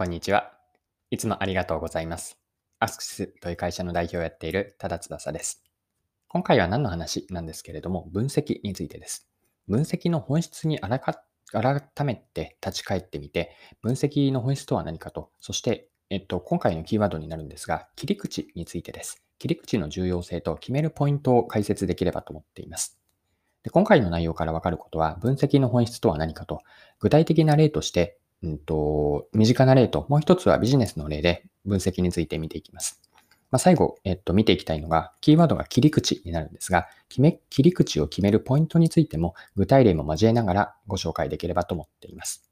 こんにちは。いつもありがとうございます。アスクスという会社の代表をやっている多田翼です。今回は何の話なんですけれども、分析についてです。分析の本質に改めて立ち返ってみて、分析の本質とは何かと、そして、えっと、今回のキーワードになるんですが、切り口についてです。切り口の重要性と決めるポイントを解説できればと思っています。で今回の内容からわかることは、分析の本質とは何かと、具体的な例として、うんと、身近な例と、もう一つはビジネスの例で分析について見ていきます。まあ、最後、えっと、見ていきたいのが、キーワードが切り口になるんですが、決め、切り口を決めるポイントについても、具体例も交えながらご紹介できればと思っています。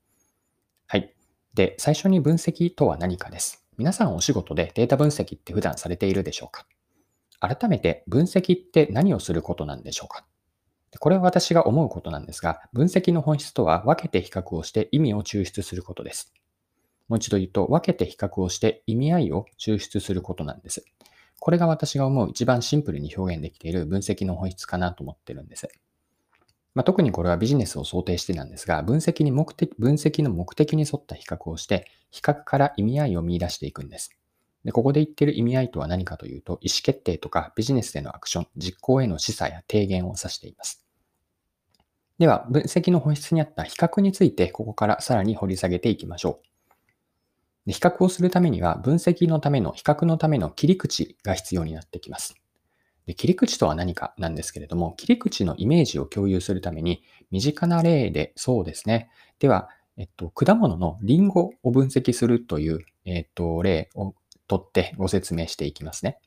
はい。で、最初に分析とは何かです。皆さんお仕事でデータ分析って普段されているでしょうか？改めて分析って何をすることなんでしょうか？これは私が思うことなんですが、分析の本質とは分けて比較をして意味を抽出することです。もう一度言うと、分けて比較をして意味合いを抽出することなんです。これが私が思う一番シンプルに表現できている分析の本質かなと思ってるんです。まあ、特にこれはビジネスを想定してなんですが、分析に目的、分析の目的に沿った比較をして、比較から意味合いを見出していくんです。で、ここで言ってる意味合いとは何かというと、意思決定とかビジネスでのアクション、実行への示唆や提言を指しています。では、分析の本質にあった比較について、ここからさらに掘り下げていきましょう。比較をするためには、分析のための、比較のための切り口が必要になってきます。で切り口とは何かなんですけれども、切り口のイメージを共有するために、身近な例で、そうですね。では、えっと、果物のリンゴを分析するという、えっと、例を取ってご説明していきますね。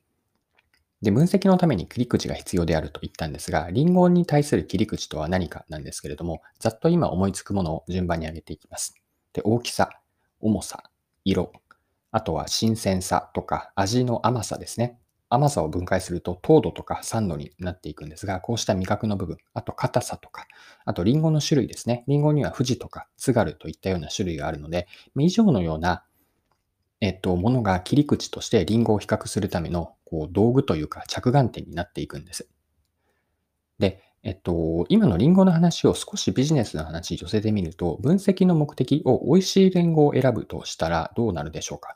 で、分析のために切り口が必要であると言ったんですが、リンゴに対する切り口とは何かなんですけれども、ざっと今思いつくものを順番に挙げていきます。で、大きさ、重さ、色、あとは新鮮さとか味の甘さですね。甘さを分解すると糖度とか酸度になっていくんですが、こうした味覚の部分、あと硬さとか、あとリンゴの種類ですね。リンゴには富士とか津軽といったような種類があるので、以上のようなえっと、ものが切り口としてリンゴを比較するためのこう道具というか着眼点になっていくんです。で、えっと、今のリンゴの話を少しビジネスの話に寄せてみると、分析の目的を美味しいリンゴを選ぶとしたらどうなるでしょうか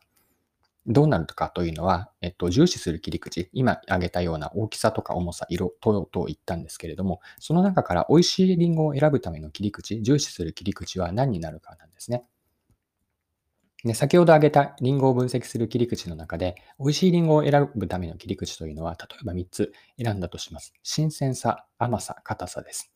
どうなるかというのは、えっと、重視する切り口、今挙げたような大きさとか重さ、色とと言ったんですけれども、その中から美味しいリンゴを選ぶための切り口、重視する切り口は何になるかなんですね。で、先ほど挙げたリンゴを分析する切り口の中で、美味しいリンゴを選ぶための切り口というのは、例えば3つ選んだとします。新鮮さ、甘さ、硬さです。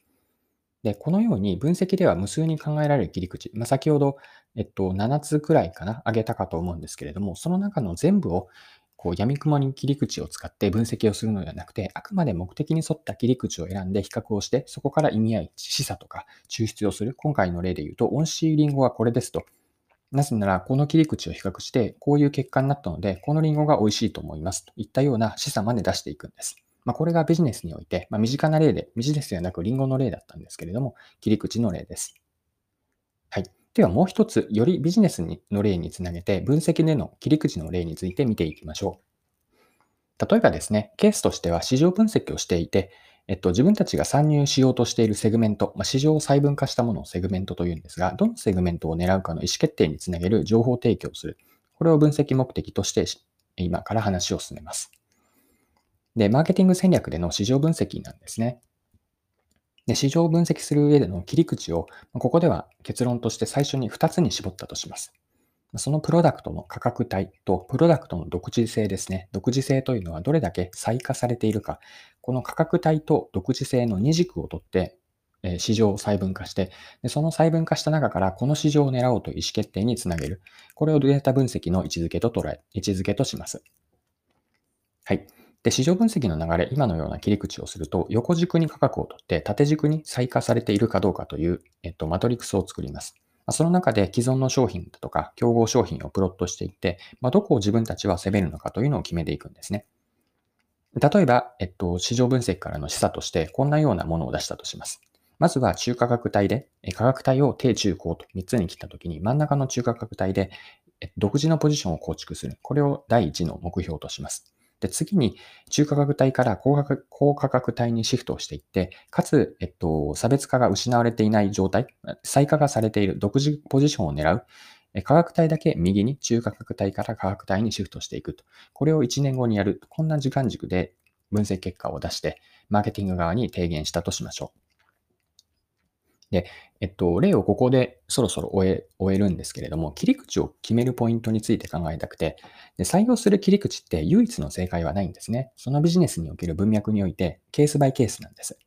で、このように分析では無数に考えられる切り口、まあ、先ほど、えっと、7つくらいかな、挙げたかと思うんですけれども、その中の全部をこう闇雲に切り口を使って分析をするのではなくて、あくまで目的に沿った切り口を選んで比較をして、そこから意味合い、示唆とか抽出をする。今回の例で言うと、美味しいリンゴはこれですとなぜなら、この切り口を比較して、こういう結果になったので、このリンゴが美味しいと思いますといったような示唆まで出していくんです。まあ、これがビジネスにおいて、まあ、身近な例で、ビジネスではなくリンゴの例だったんですけれども、切り口の例です。はい。ではもう一つ、よりビジネスの例につなげて、分析での切り口の例について見ていきましょう。例えばですね、ケースとしては市場分析をしていて、えっと、自分たちが参入しようとしているセグメント、まあ、市場を細分化したものをセグメントというんですが、どのセグメントを狙うかの意思決定につなげる情報提供をする。これを分析目的として今から話を進めます。で、マーケティング戦略での市場分析なんですね。で市場を分析する上での切り口を、ここでは結論として最初に2つに絞ったとします。そのプロダクトの価格帯とプロダクトの独自性ですね。独自性というのはどれだけ再化されているか。この価格帯と独自性の2軸をとって、市場を細分化してで、その細分化した中からこの市場を狙おうと意思決定につなげる。これをデータ分析の位置づけと捉え、位置づけとします。はい。で、市場分析の流れ、今のような切り口をすると、横軸に価格をとって、縦軸に再化されているかどうかという、えっと、マトリクスを作ります。その中で既存の商品だとか競合商品をプロットしていって、ま、どこを自分たちは攻めるのかというのを決めていくんですね。例えば、えっと、市場分析からの示唆として、こんなようなものを出したとします。まずは中価格帯で、価格帯を低中高と3つに切ったときに、真ん中の中価格帯で独自のポジションを構築する。これを第一の目標とします。で、次に中価格帯から高価格高価格帯にシフトをしていって、かつ、えっと、差別化が失われていない状態、再化がされている独自ポジションを狙う、価格帯だけ右に中価格帯から価格帯にシフトしていくと。これを1年後にやる。こんな時間軸で分析結果を出して、マーケティング側に提言したとしましょう。で、えっと、例をここでそろそろ終え終えるんですけれども、切り口を決めるポイントについて考えたくてで、採用する切り口って唯一の正解はないんですね。そのビジネスにおける文脈において、ケースバイケースなんです。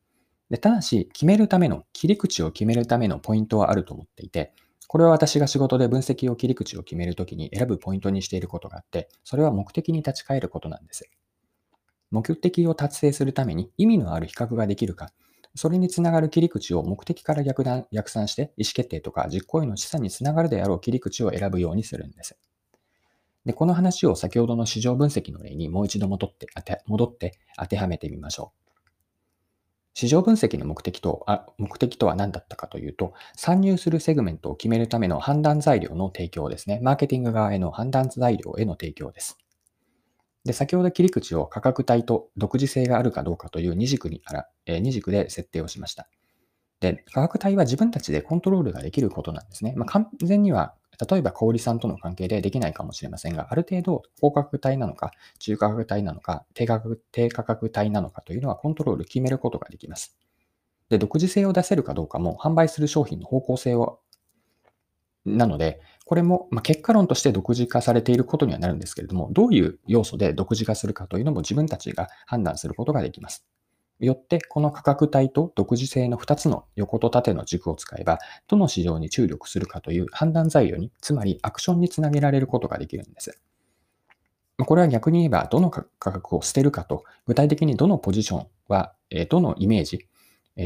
でただし、決めるための、切り口を決めるためのポイントはあると思っていて、これは私が仕事で分析を切り口を決めるときに選ぶポイントにしていることがあって、それは目的に立ち返ることなんです。目的を達成するために意味のある比較ができるか、それにつながる切り口を目的から逆逆算して意思決定とか実行への示唆につながるであろう切り口を選ぶようにするんです。で、この話を先ほどの市場分析の例にもう一度戻って当て戻って当てはめてみましょう。市場分析の目的とあ目的とは何だったかというと、参入するセグメントを決めるための判断材料の提供ですね。マーケティング側への判断材料への提供です。で、先ほど切り口を価格帯と独自性があるかどうかという二軸にあら、えー、二軸で設定をしました。で、価格帯は自分たちでコントロールができることなんですね。まあ、完全には、例えば小売さんとの関係でできないかもしれませんが、ある程度高価格帯なのか、中価格帯なのか、低価格低価格帯なのかというのはコントロール決めることができます。で、独自性を出せるかどうかも販売する商品の方向性をなので、これも、まあ、結果論として独自化されていることにはなるんですけれども、どういう要素で独自化するかというのも自分たちが判断することができます。よって、この価格帯と独自性の2つの横と縦の軸を使えば、どの市場に注力するかという判断材料に、つまりアクションにつなげられることができるんです。これは逆に言えば、どの価格を捨てるかと、具体的にどのポジションは、どのイメージ、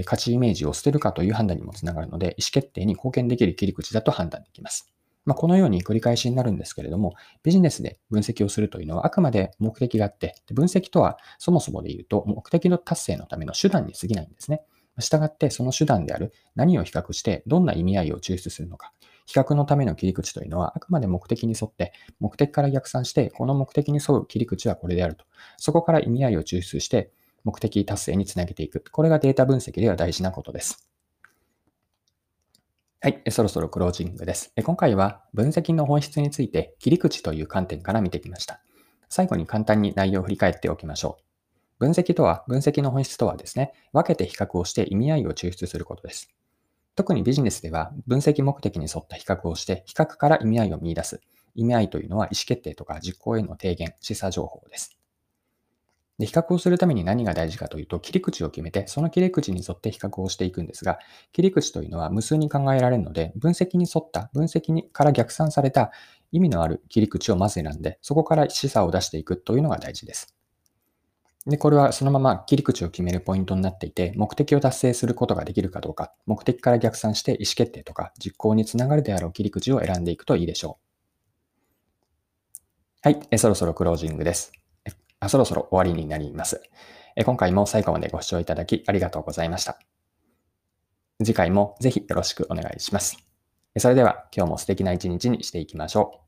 価値イメージを捨てるかという判断にもつながるので、意思決定に貢献できる切り口だと判断できます。まあ、このように繰り返しになるんですけれども、ビジネスで分析をするというのはあくまで目的があって、分析とはそもそもで言うと目的の達成のための手段に過ぎないんですね。したがってその手段である何を比較してどんな意味合いを抽出するのか。比較のための切り口というのはあくまで目的に沿って目的から逆算してこの目的に沿う切り口はこれであると。そこから意味合いを抽出して目的達成につなげていく。これがデータ分析では大事なことです。はい、そろそろクロージングです。今回は分析の本質について切り口という観点から見てきました。最後に簡単に内容を振り返っておきましょう。分析とは、分析の本質とはですね、分けて比較をして意味合いを抽出することです。特にビジネスでは分析目的に沿った比較をして、比較から意味合いを見出す。意味合いというのは意思決定とか実行への提言、示唆情報です。で、比較をするために何が大事かというと、切り口を決めて、その切り口に沿って比較をしていくんですが、切り口というのは無数に考えられるので、分析に沿った、分析にから逆算された意味のある切り口をまず選んで、そこから示唆を出していくというのが大事です。で、これはそのまま切り口を決めるポイントになっていて、目的を達成することができるかどうか、目的から逆算して意思決定とか実行につながるであろう切り口を選んでいくといいでしょう。はい、えそろそろクロージングです。あそろそろ終わりになります。今回も最後までご視聴いただきありがとうございました。次回もぜひよろしくお願いします。それでは今日も素敵な一日にしていきましょう。